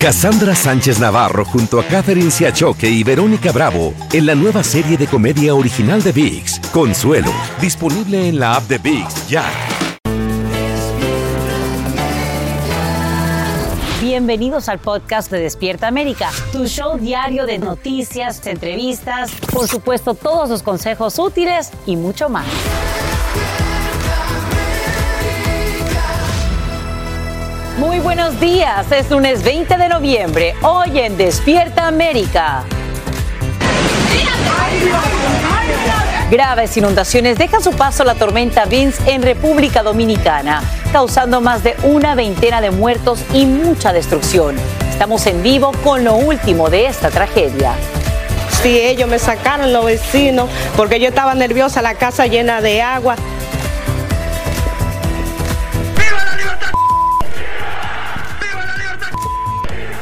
Cassandra Sánchez Navarro junto a Catherine Siachoque y Verónica Bravo en la nueva serie de comedia original de VIX, Consuelo, disponible en la app de VIX ya. Bienvenidos al podcast de Despierta América, tu show diario de noticias, entrevistas, por supuesto todos los consejos útiles y mucho más. Muy buenos días, es lunes 20 de noviembre, hoy en Despierta América. Graves inundaciones dejan su paso la tormenta Vince en República Dominicana, causando más de una veintena de muertos y mucha destrucción. Estamos en vivo con lo último de esta tragedia. Sí, ellos me sacaron los vecinos porque yo estaba nerviosa, la casa llena de agua.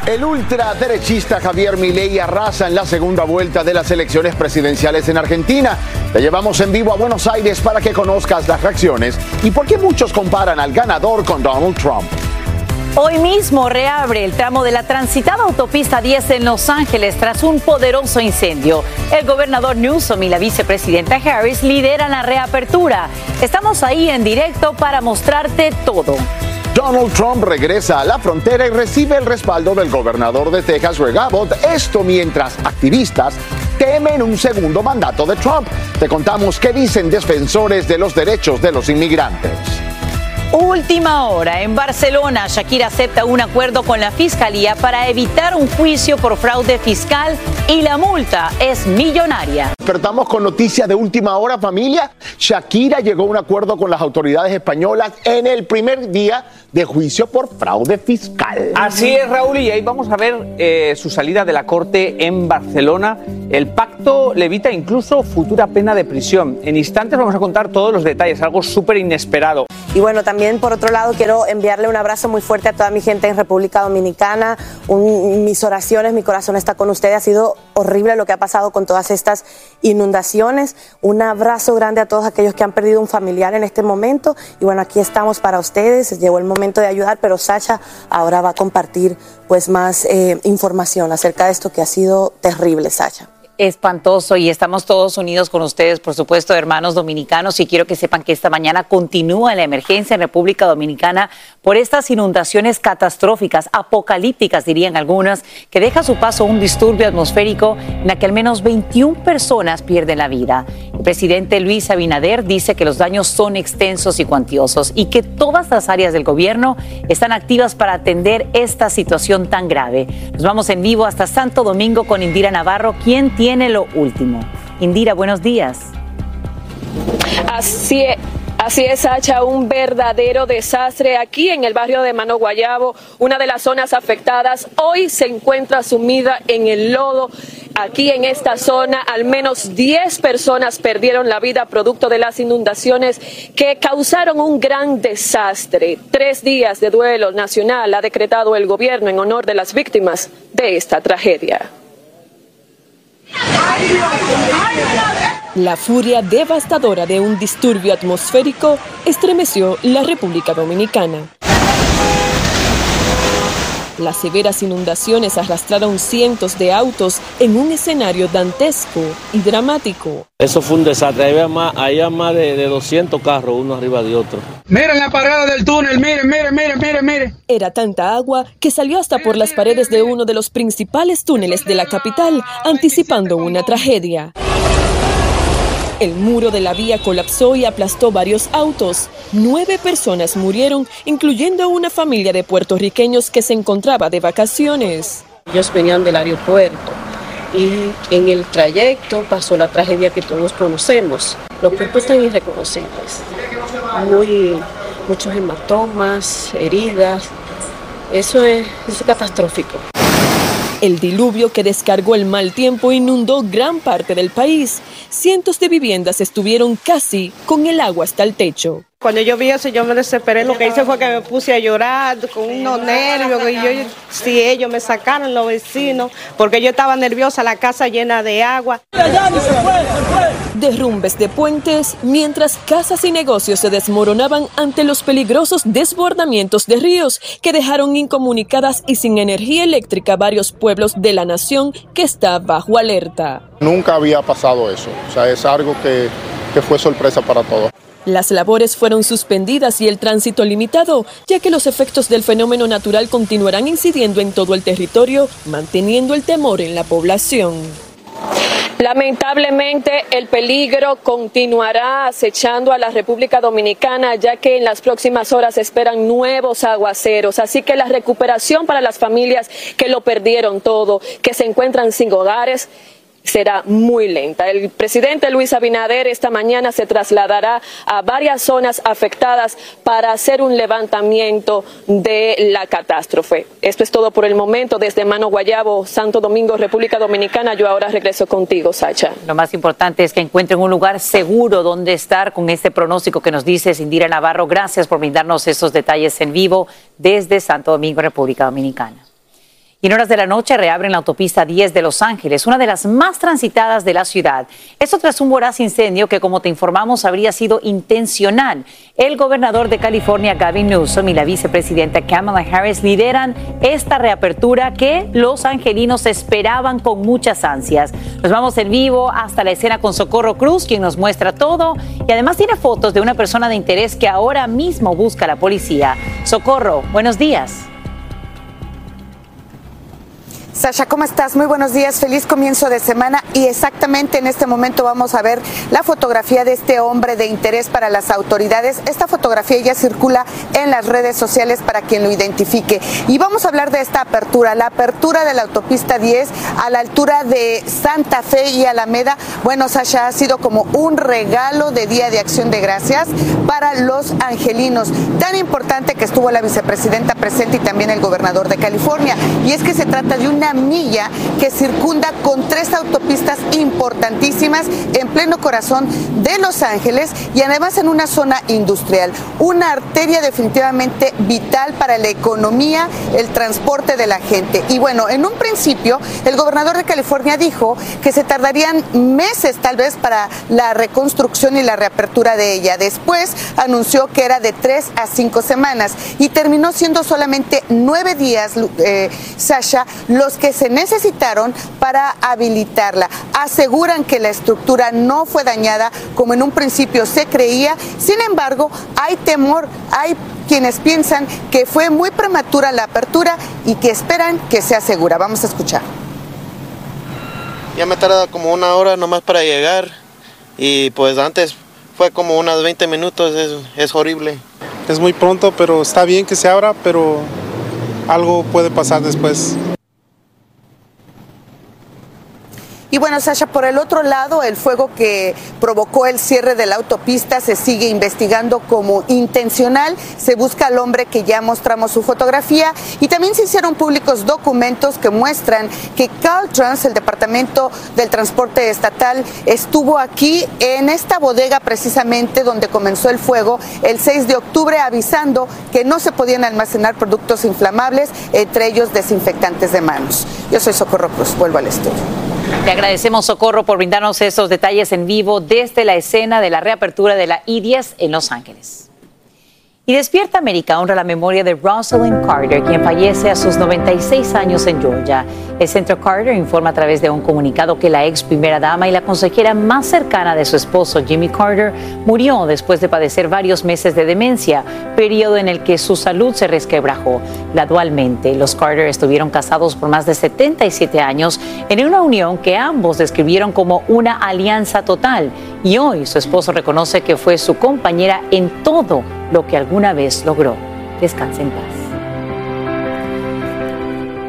El ultraderechista Javier Milei arrasa en la segunda vuelta de las elecciones presidenciales en Argentina. Te llevamos en vivo a Buenos Aires para que conozcas las reacciones y por qué muchos comparan al ganador con Donald Trump. Hoy mismo reabre el tramo de la transitada autopista 10 en Los Ángeles tras un poderoso incendio. El gobernador Newsom y la vicepresidenta Harris lideran la reapertura. Estamos ahí en directo para mostrarte todo. Donald Trump regresa a la frontera y recibe el respaldo del gobernador de Texas, Greg Abbott. Esto mientras activistas temen un segundo mandato de Trump. Te contamos qué dicen defensores de los derechos de los inmigrantes. Última hora. En Barcelona, Shakira acepta un acuerdo con la fiscalía para evitar un juicio por fraude fiscal y la multa es millonaria. Despertamos con noticias de última hora, familia. Shakira llegó a un acuerdo con las autoridades españolas en el primer día de juicio por fraude fiscal. Así es, Raúl, y ahí vamos a ver eh, su salida de la corte en Barcelona. El pacto le evita incluso futura pena de prisión. En instantes vamos a contar todos los detalles, algo súper inesperado. Y bueno, también por otro lado quiero enviarle un abrazo muy fuerte a toda mi gente en República Dominicana. Un- mis oraciones, mi corazón está con ustedes. Ha sido horrible lo que ha pasado con todas estas inundaciones. Un abrazo grande a todos aquellos que han perdido un familiar en este momento. Y bueno, aquí estamos para ustedes. Llegó el momento de ayudar, pero Sacha ahora va a compartir pues más eh, información acerca de esto que ha sido terrible, Sacha. Espantoso y estamos todos unidos con ustedes, por supuesto, hermanos dominicanos, y quiero que sepan que esta mañana continúa la emergencia en República Dominicana por estas inundaciones catastróficas, apocalípticas dirían algunas, que deja su paso un disturbio atmosférico en la que al menos 21 personas pierden la vida. El presidente Luis Abinader dice que los daños son extensos y cuantiosos y que todas las áreas del gobierno están activas para atender esta situación tan grave. Nos vamos en vivo hasta Santo Domingo con Indira Navarro, quien tiene lo último. Indira, buenos días. Así es. Así es, Sacha, un verdadero desastre aquí en el barrio de Mano Guayabo, una de las zonas afectadas. Hoy se encuentra sumida en el lodo. Aquí en esta zona, al menos 10 personas perdieron la vida producto de las inundaciones que causaron un gran desastre. Tres días de duelo nacional ha decretado el gobierno en honor de las víctimas de esta tragedia. La furia devastadora de un disturbio atmosférico estremeció la República Dominicana. Las severas inundaciones arrastraron cientos de autos en un escenario dantesco y dramático. Eso fue un desastre. Había más, había más de, de 200 carros uno arriba de otro. Miren la parada del túnel, miren, miren, miren, miren, miren. Era tanta agua que salió hasta por las paredes de uno de los principales túneles de la capital, anticipando una tragedia. El muro de la vía colapsó y aplastó varios autos. Nueve personas murieron, incluyendo una familia de puertorriqueños que se encontraba de vacaciones. Ellos venían del aeropuerto y en el trayecto pasó la tragedia que todos conocemos. Los cuerpos están irreconocibles, muy, muchos hematomas, heridas. Eso es, eso es catastrófico. El diluvio que descargó el mal tiempo inundó gran parte del país. Cientos de viviendas estuvieron casi con el agua hasta el techo. Cuando yo vi eso, yo me desesperé. Lo que hice fue que me puse a llorar con unos nervios. Y yo, sí, ellos me sacaron los vecinos porque yo estaba nerviosa, la casa llena de agua. Derrumbes de puentes, mientras casas y negocios se desmoronaban ante los peligrosos desbordamientos de ríos que dejaron incomunicadas y sin energía eléctrica varios pueblos de la nación que está bajo alerta. Nunca había pasado eso, o sea, es algo que, que fue sorpresa para todos. Las labores fueron suspendidas y el tránsito limitado, ya que los efectos del fenómeno natural continuarán incidiendo en todo el territorio, manteniendo el temor en la población. Lamentablemente, el peligro continuará acechando a la República Dominicana, ya que en las próximas horas esperan nuevos aguaceros. Así que la recuperación para las familias que lo perdieron todo, que se encuentran sin hogares, será muy lenta. El presidente Luis Abinader esta mañana se trasladará a varias zonas afectadas para hacer un levantamiento de la catástrofe. Esto es todo por el momento. Desde Mano Guayabo, Santo Domingo, República Dominicana, yo ahora regreso contigo, Sacha. Lo más importante es que encuentren un lugar seguro donde estar con este pronóstico que nos dice Indira Navarro. Gracias por brindarnos esos detalles en vivo desde Santo Domingo, República Dominicana. Y en horas de la noche reabren la autopista 10 de Los Ángeles, una de las más transitadas de la ciudad. Esto tras un voraz incendio que, como te informamos, habría sido intencional. El gobernador de California, Gavin Newsom, y la vicepresidenta Kamala Harris lideran esta reapertura que los angelinos esperaban con muchas ansias. Nos vamos en vivo hasta la escena con Socorro Cruz, quien nos muestra todo y además tiene fotos de una persona de interés que ahora mismo busca la policía. Socorro, buenos días. Sasha, ¿cómo estás? Muy buenos días, feliz comienzo de semana y exactamente en este momento vamos a ver la fotografía de este hombre de interés para las autoridades. Esta fotografía ya circula en las redes sociales para quien lo identifique. Y vamos a hablar de esta apertura, la apertura de la autopista 10 a la altura de Santa Fe y Alameda. Bueno, Sasha, ha sido como un regalo de Día de Acción de Gracias para los angelinos. Tan importante que estuvo la vicepresidenta presente y también el gobernador de California. Y es que se trata de una milla que circunda con tres autopistas importantísimas en pleno corazón de Los Ángeles y además en una zona industrial. Una arteria definitivamente vital para la economía, el transporte de la gente. Y bueno, en un principio el gobernador de California dijo que se tardarían meses tal vez para la reconstrucción y la reapertura de ella. Después anunció que era de tres a cinco semanas y terminó siendo solamente nueve días, eh, Sasha, los que se necesitaron para habilitarla. Aseguran que la estructura no fue dañada como en un principio se creía. Sin embargo, hay temor, hay quienes piensan que fue muy prematura la apertura y que esperan que sea segura. Vamos a escuchar. Ya me tarda como una hora nomás para llegar y pues antes fue como unos 20 minutos, es, es horrible. Es muy pronto, pero está bien que se abra, pero algo puede pasar después. Y bueno, Sasha, por el otro lado, el fuego que provocó el cierre de la autopista se sigue investigando como intencional. Se busca al hombre que ya mostramos su fotografía y también se hicieron públicos documentos que muestran que Caltrans, el Departamento del Transporte Estatal, estuvo aquí en esta bodega precisamente donde comenzó el fuego el 6 de octubre avisando que no se podían almacenar productos inflamables, entre ellos desinfectantes de manos. Yo soy Socorro Cruz, vuelvo al estudio. Le agradecemos, Socorro, por brindarnos esos detalles en vivo desde la escena de la reapertura de la I-10 en Los Ángeles. Y Despierta América honra la memoria de Rosalind Carter, quien fallece a sus 96 años en Georgia. El Centro Carter informa a través de un comunicado que la ex primera dama y la consejera más cercana de su esposo, Jimmy Carter, murió después de padecer varios meses de demencia, periodo en el que su salud se resquebrajó. Gradualmente, los Carter estuvieron casados por más de 77 años en una unión que ambos describieron como una alianza total. Y hoy su esposo reconoce que fue su compañera en todo lo que alguna vez logró. Descansa en paz.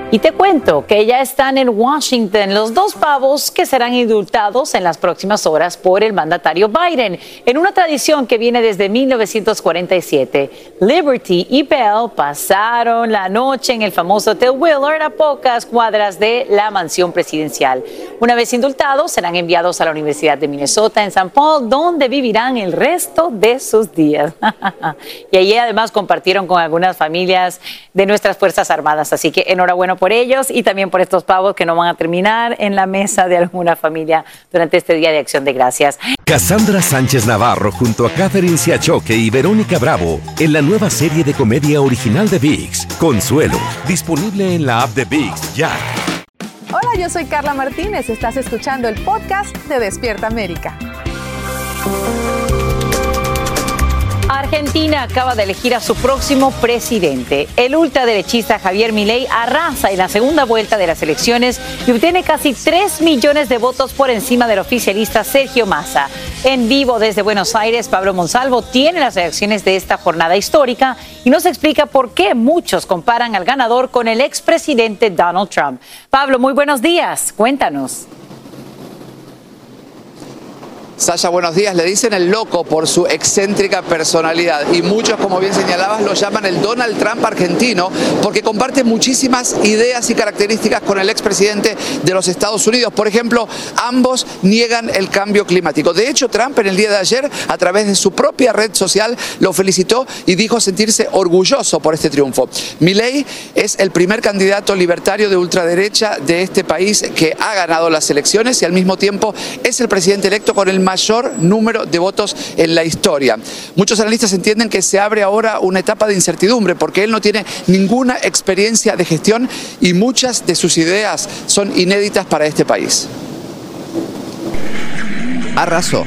Y te cuento que ya están en Washington los dos pavos que serán indultados en las próximas horas por el mandatario Biden, en una tradición que viene desde 1947. Liberty y Bell pasaron la noche en el famoso Hotel Willard a pocas cuadras de la mansión presidencial. Una vez indultados, serán enviados a la Universidad de Minnesota en St. Paul, donde vivirán el resto de sus días. y allí además compartieron con algunas familias de nuestras Fuerzas Armadas, así que enhorabuena por ellos y también por estos pavos que no van a terminar en la mesa de alguna familia durante este Día de Acción de Gracias. Cassandra Sánchez Navarro junto a Catherine Siachoque y Verónica Bravo en la nueva serie de comedia original de VIX, Consuelo, disponible en la app de VIX ya. Hola, yo soy Carla Martínez. Estás escuchando el podcast de Despierta América. Argentina acaba de elegir a su próximo presidente. El ultraderechista Javier Milei arrasa en la segunda vuelta de las elecciones y obtiene casi 3 millones de votos por encima del oficialista Sergio Massa. En vivo desde Buenos Aires, Pablo Monsalvo tiene las reacciones de esta jornada histórica y nos explica por qué muchos comparan al ganador con el expresidente Donald Trump. Pablo, muy buenos días. Cuéntanos. Sasha, buenos días. Le dicen el loco por su excéntrica personalidad y muchos, como bien señalabas, lo llaman el Donald Trump argentino porque comparte muchísimas ideas y características con el expresidente de los Estados Unidos. Por ejemplo, ambos niegan el cambio climático. De hecho, Trump en el día de ayer, a través de su propia red social, lo felicitó y dijo sentirse orgulloso por este triunfo. Milley es el primer candidato libertario de ultraderecha de este país que ha ganado las elecciones y al mismo tiempo es el presidente electo con el mayor número de votos en la historia. Muchos analistas entienden que se abre ahora una etapa de incertidumbre porque él no tiene ninguna experiencia de gestión y muchas de sus ideas son inéditas para este país. Arrasó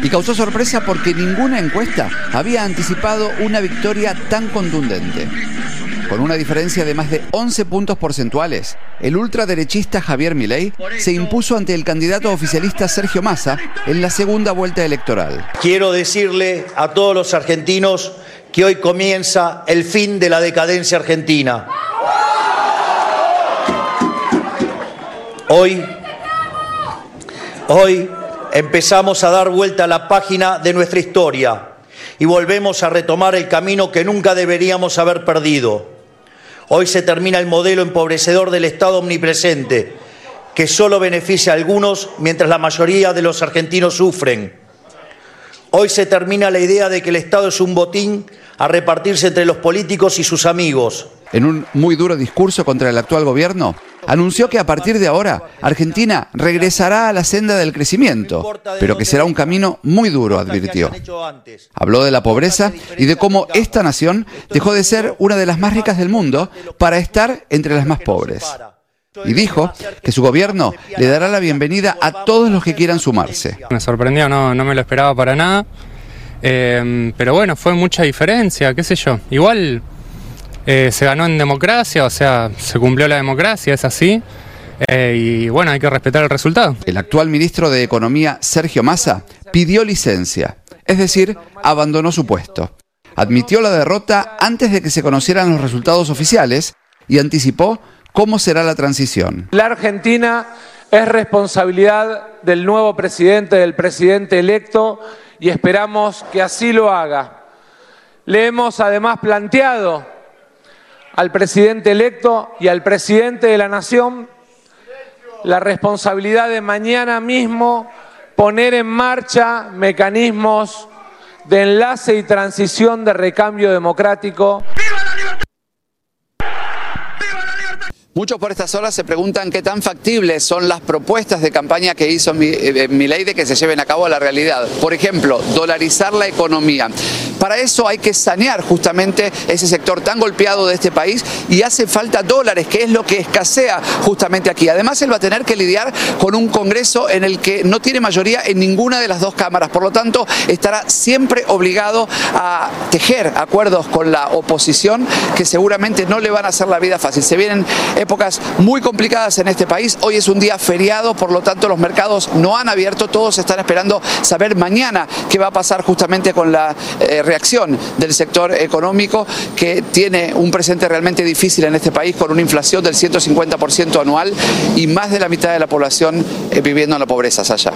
y causó sorpresa porque ninguna encuesta había anticipado una victoria tan contundente. Con una diferencia de más de 11 puntos porcentuales, el ultraderechista Javier Milei se impuso ante el candidato oficialista Sergio Massa en la segunda vuelta electoral. Quiero decirle a todos los argentinos que hoy comienza el fin de la decadencia argentina. Hoy, hoy empezamos a dar vuelta a la página de nuestra historia y volvemos a retomar el camino que nunca deberíamos haber perdido Hoy se termina el modelo empobrecedor del Estado omnipresente, que solo beneficia a algunos mientras la mayoría de los argentinos sufren. Hoy se termina la idea de que el Estado es un botín a repartirse entre los políticos y sus amigos. En un muy duro discurso contra el actual gobierno, anunció que a partir de ahora Argentina regresará a la senda del crecimiento, pero que será un camino muy duro, advirtió. Habló de la pobreza y de cómo esta nación dejó de ser una de las más ricas del mundo para estar entre las más pobres. Y dijo que su gobierno le dará la bienvenida a todos los que quieran sumarse. Me sorprendió, no, no me lo esperaba para nada. Eh, pero bueno, fue mucha diferencia, qué sé yo. Igual eh, se ganó en democracia, o sea, se cumplió la democracia, es así. Eh, y bueno, hay que respetar el resultado. El actual ministro de Economía, Sergio Massa, pidió licencia, es decir, abandonó su puesto. Admitió la derrota antes de que se conocieran los resultados oficiales y anticipó cómo será la transición. La Argentina es responsabilidad del nuevo presidente, del presidente electo, y esperamos que así lo haga. Le hemos además planteado al presidente electo y al presidente de la Nación la responsabilidad de mañana mismo poner en marcha mecanismos de enlace y transición de recambio democrático. Muchos por estas horas se preguntan qué tan factibles son las propuestas de campaña que hizo mi, eh, ley de que se lleven a cabo a la realidad. Por ejemplo, dolarizar la economía. Para eso hay que sanear justamente ese sector tan golpeado de este país y hace falta dólares, que es lo que escasea justamente aquí. Además, él va a tener que lidiar con un Congreso en el que no tiene mayoría en ninguna de las dos cámaras. Por lo tanto, estará siempre obligado a tejer acuerdos con la oposición que seguramente no le van a hacer la vida fácil. Se vienen épocas muy complicadas en este país. Hoy es un día feriado, por lo tanto los mercados no han abierto. Todos están esperando saber mañana qué va a pasar justamente con la eh, reacción del sector económico que tiene un presente realmente difícil en este país con una inflación del 150% anual y más de la mitad de la población eh, viviendo en la pobreza, Sasha.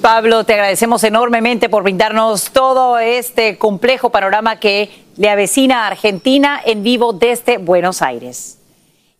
Pablo, te agradecemos enormemente por brindarnos todo este complejo panorama que le avecina a Argentina en vivo desde Buenos Aires.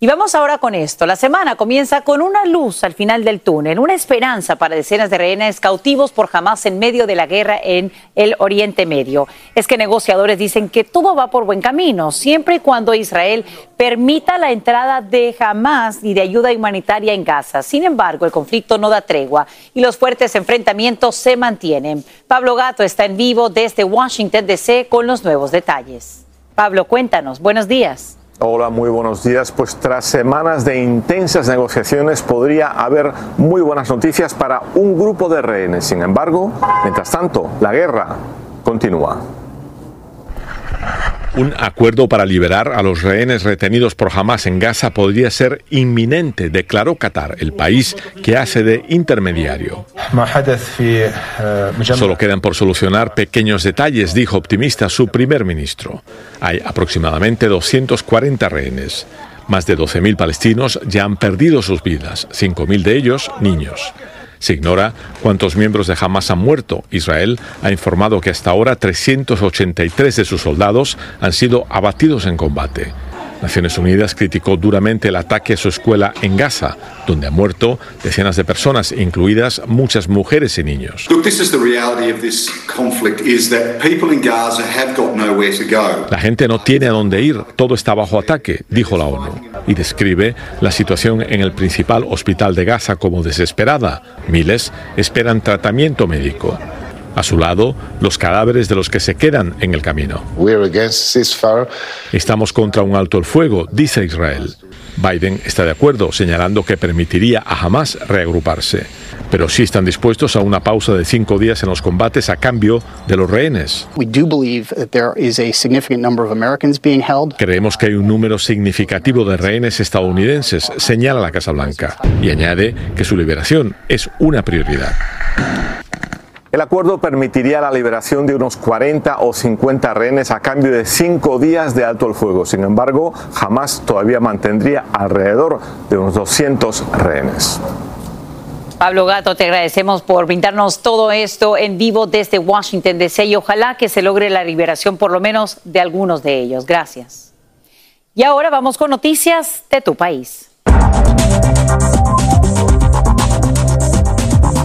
Y vamos ahora con esto. La semana comienza con una luz al final del túnel, una esperanza para decenas de rehenes cautivos por Hamas en medio de la guerra en el Oriente Medio. Es que negociadores dicen que todo va por buen camino, siempre y cuando Israel permita la entrada de Hamas y de ayuda humanitaria en Gaza. Sin embargo, el conflicto no da tregua y los fuertes enfrentamientos se mantienen. Pablo Gato está en vivo desde Washington, D.C. con los nuevos detalles. Pablo, cuéntanos. Buenos días. Hola, muy buenos días. Pues tras semanas de intensas negociaciones podría haber muy buenas noticias para un grupo de rehenes. Sin embargo, mientras tanto, la guerra continúa. Un acuerdo para liberar a los rehenes retenidos por Hamas en Gaza podría ser inminente, declaró Qatar, el país que hace de intermediario. Solo quedan por solucionar pequeños detalles, dijo optimista su primer ministro. Hay aproximadamente 240 rehenes. Más de 12.000 palestinos ya han perdido sus vidas, 5.000 de ellos niños. Se ignora cuántos miembros de Hamas han muerto. Israel ha informado que hasta ahora 383 de sus soldados han sido abatidos en combate. Naciones Unidas criticó duramente el ataque a su escuela en Gaza, donde han muerto decenas de personas, incluidas muchas mujeres y niños. La gente no tiene a dónde ir, todo está bajo ataque, dijo la ONU, y describe la situación en el principal hospital de Gaza como desesperada. Miles esperan tratamiento médico. A su lado, los cadáveres de los que se quedan en el camino. Estamos contra un alto el fuego, dice Israel. Biden está de acuerdo, señalando que permitiría a Hamas reagruparse. Pero sí están dispuestos a una pausa de cinco días en los combates a cambio de los rehenes. Creemos que hay un número significativo de rehenes estadounidenses, señala la Casa Blanca, y añade que su liberación es una prioridad. El acuerdo permitiría la liberación de unos 40 o 50 rehenes a cambio de cinco días de alto el fuego. Sin embargo, jamás todavía mantendría alrededor de unos 200 rehenes. Pablo Gato, te agradecemos por brindarnos todo esto en vivo desde Washington DC y ojalá que se logre la liberación por lo menos de algunos de ellos. Gracias. Y ahora vamos con noticias de tu país.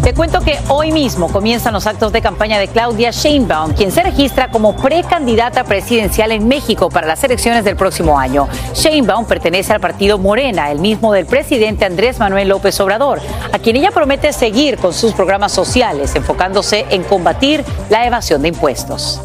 Te cuento que hoy mismo comienzan los actos de campaña de Claudia Sheinbaum, quien se registra como precandidata presidencial en México para las elecciones del próximo año. Sheinbaum pertenece al partido Morena, el mismo del presidente Andrés Manuel López Obrador, a quien ella promete seguir con sus programas sociales, enfocándose en combatir la evasión de impuestos.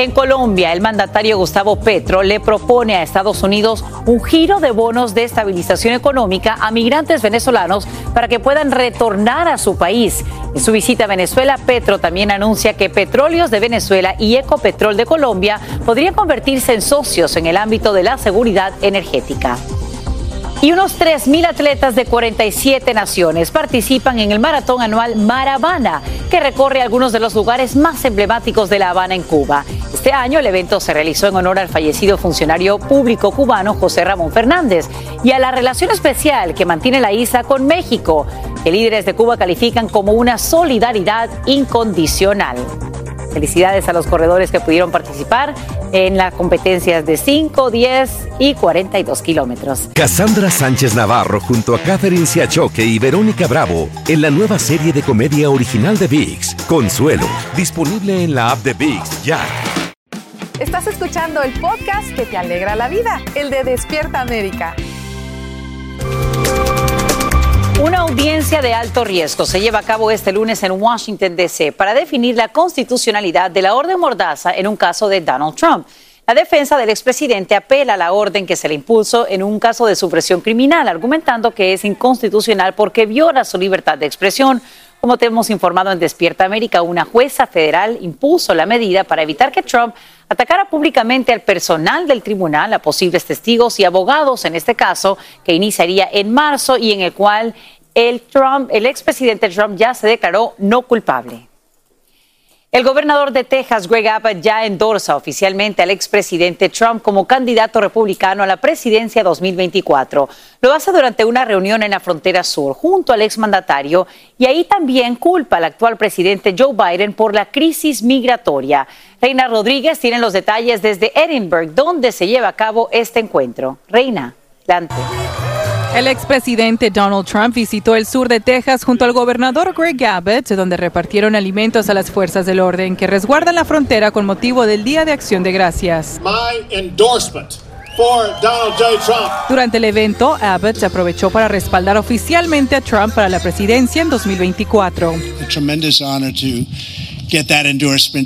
En Colombia, el mandatario Gustavo Petro le propone a Estados Unidos un giro de bonos de estabilización económica a migrantes venezolanos para que puedan retornar a su país. En su visita a Venezuela, Petro también anuncia que Petróleos de Venezuela y Ecopetrol de Colombia podrían convertirse en socios en el ámbito de la seguridad energética. Y unos 3.000 atletas de 47 naciones participan en el maratón anual Maravana, que recorre algunos de los lugares más emblemáticos de La Habana en Cuba. Este año el evento se realizó en honor al fallecido funcionario público cubano José Ramón Fernández y a la relación especial que mantiene la isla con México, que líderes de Cuba califican como una solidaridad incondicional. Felicidades a los corredores que pudieron participar en las competencias de 5, 10 y 42 kilómetros. Cassandra Sánchez Navarro junto a Catherine Siachoque y Verónica Bravo en la nueva serie de comedia original de VIX, Consuelo, disponible en la app de VIX ya. Estás escuchando el podcast que te alegra la vida, el de Despierta América. Una audiencia de alto riesgo se lleva a cabo este lunes en Washington, D.C. para definir la constitucionalidad de la orden mordaza en un caso de Donald Trump. La defensa del expresidente apela a la orden que se le impuso en un caso de supresión criminal, argumentando que es inconstitucional porque viola su libertad de expresión. Como te hemos informado en Despierta América, una jueza federal impuso la medida para evitar que Trump atacara públicamente al personal del tribunal, a posibles testigos y abogados en este caso, que iniciaría en marzo y en el cual el, Trump, el expresidente Trump ya se declaró no culpable. El gobernador de Texas, Greg Abbott, ya endorsa oficialmente al expresidente Trump como candidato republicano a la presidencia 2024. Lo hace durante una reunión en la frontera sur junto al exmandatario y ahí también culpa al actual presidente Joe Biden por la crisis migratoria. Reina Rodríguez tiene los detalles desde Edinburgh, donde se lleva a cabo este encuentro. Reina, Dante. El expresidente Donald Trump visitó el sur de Texas junto al gobernador Greg Abbott, donde repartieron alimentos a las fuerzas del orden que resguardan la frontera con motivo del Día de Acción de Gracias. Durante el evento, Abbott se aprovechó para respaldar oficialmente a Trump para la presidencia en 2024.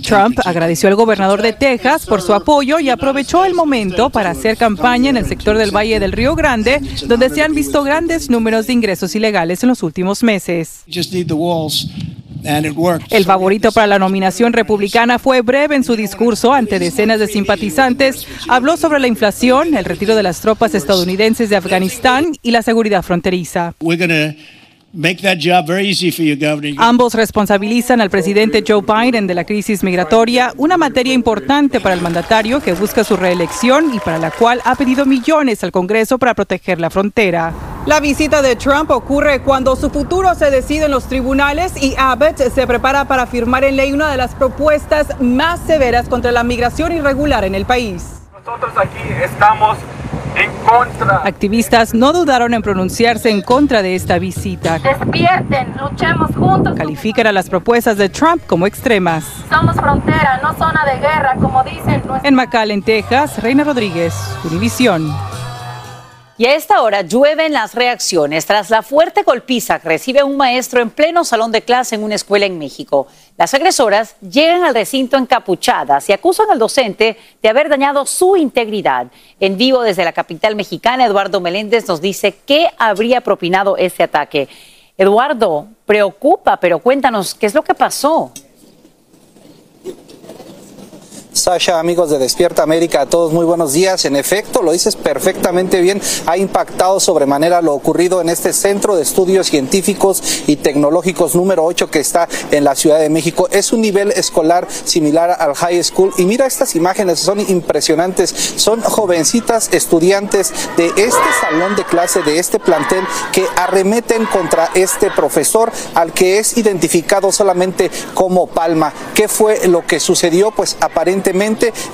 Trump agradeció al gobernador de Texas por su apoyo y aprovechó el momento para hacer campaña en el sector del Valle del Río Grande, donde se han visto grandes números de ingresos ilegales en los últimos meses. El favorito para la nominación republicana fue breve en su discurso ante decenas de simpatizantes. Habló sobre la inflación, el retiro de las tropas estadounidenses de Afganistán y la seguridad fronteriza. Ambos responsabilizan al presidente Joe Biden de la crisis migratoria, una materia importante para el mandatario que busca su reelección y para la cual ha pedido millones al Congreso para proteger la frontera. La visita de Trump ocurre cuando su futuro se decide en los tribunales y Abbott se prepara para firmar en ley una de las propuestas más severas contra la migración irregular en el país. Nosotros aquí estamos en contra. Activistas no dudaron en pronunciarse en contra de esta visita. Despierten, luchemos juntos. Califican a las propuestas de Trump como extremas. Somos frontera, no zona de guerra, como dicen. En McAllen, Texas, Reina Rodríguez, Univisión. Y a esta hora llueven las reacciones tras la fuerte golpiza que recibe un maestro en pleno salón de clase en una escuela en México. Las agresoras llegan al recinto encapuchadas y acusan al docente de haber dañado su integridad. En vivo desde la capital mexicana, Eduardo Meléndez nos dice qué habría propinado ese ataque. Eduardo, preocupa, pero cuéntanos, ¿qué es lo que pasó? Sasha, amigos de Despierta América, a todos muy buenos días. En efecto, lo dices perfectamente bien, ha impactado sobremanera lo ocurrido en este Centro de Estudios Científicos y Tecnológicos número 8 que está en la Ciudad de México. Es un nivel escolar similar al high school y mira estas imágenes, son impresionantes. Son jovencitas estudiantes de este salón de clase, de este plantel, que arremeten contra este profesor al que es identificado solamente como Palma. ¿Qué fue lo que sucedió? Pues aparentemente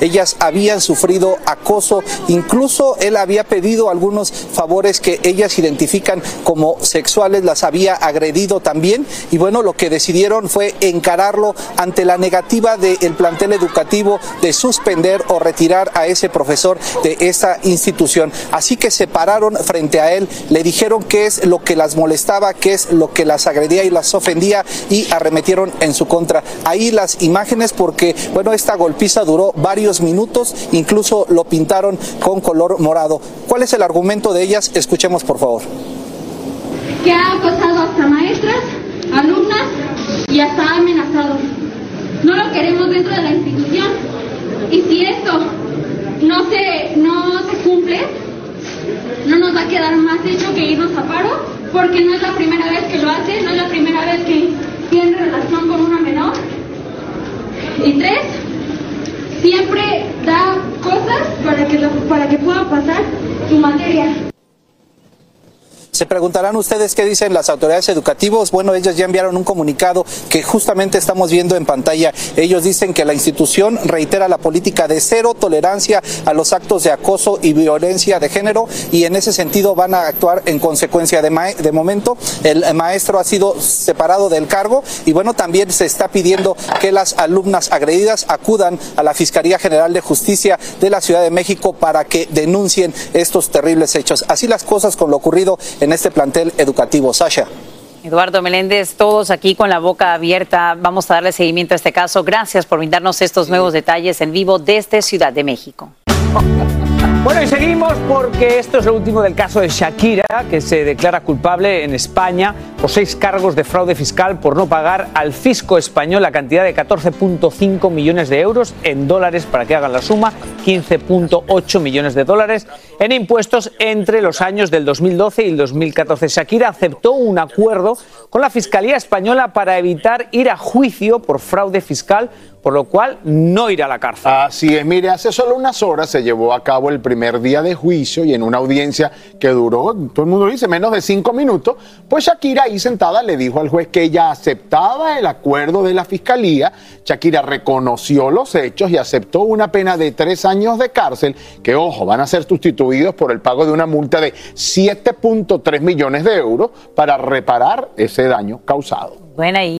ellas habían sufrido acoso, incluso él había pedido algunos favores que ellas identifican como sexuales, las había agredido también y bueno, lo que decidieron fue encararlo ante la negativa del plantel educativo de suspender o retirar a ese profesor de esa institución. Así que se pararon frente a él, le dijeron qué es lo que las molestaba, qué es lo que las agredía y las ofendía y arremetieron en su contra. Ahí las imágenes porque, bueno, esta golpiza duró varios minutos, incluso lo pintaron con color morado. ¿Cuál es el argumento de ellas? Escuchemos por favor. Que ha acosado hasta maestras, alumnas y hasta ha amenazado. No lo queremos dentro de la institución. Y si esto no se, no se cumple, no nos va a quedar más hecho que irnos a paro, porque no es la primera vez que lo hace, no es la primera vez que tiene relación con una menor. Y tres, siempre da cosas para que, para que pueda pasar su materia. Se preguntarán ustedes qué dicen las autoridades educativas. Bueno, ellos ya enviaron un comunicado que justamente estamos viendo en pantalla. Ellos dicen que la institución reitera la política de cero tolerancia a los actos de acoso y violencia de género y en ese sentido van a actuar en consecuencia. De, de momento, el maestro ha sido separado del cargo y bueno, también se está pidiendo que las alumnas agredidas acudan a la Fiscalía General de Justicia de la Ciudad de México para que denuncien estos terribles hechos. Así las cosas con lo ocurrido en este plantel educativo. Sasha. Eduardo Meléndez, todos aquí con la boca abierta. Vamos a darle seguimiento a este caso. Gracias por brindarnos estos nuevos detalles en vivo desde Ciudad de México. Bueno, y seguimos porque esto es lo último del caso de Shakira, que se declara culpable en España por seis cargos de fraude fiscal por no pagar al fisco español la cantidad de 14.5 millones de euros en dólares, para que hagan la suma, 15.8 millones de dólares en impuestos entre los años del 2012 y el 2014. Shakira aceptó un acuerdo con la Fiscalía Española para evitar ir a juicio por fraude fiscal por lo cual no irá a la cárcel. Así es, mire, hace solo unas horas se llevó a cabo el primer día de juicio y en una audiencia que duró, todo el mundo dice, menos de cinco minutos, pues Shakira ahí sentada le dijo al juez que ella aceptaba el acuerdo de la fiscalía. Shakira reconoció los hechos y aceptó una pena de tres años de cárcel, que ojo, van a ser sustituidos por el pago de una multa de 7.3 millones de euros para reparar ese daño causado. Buena ahí.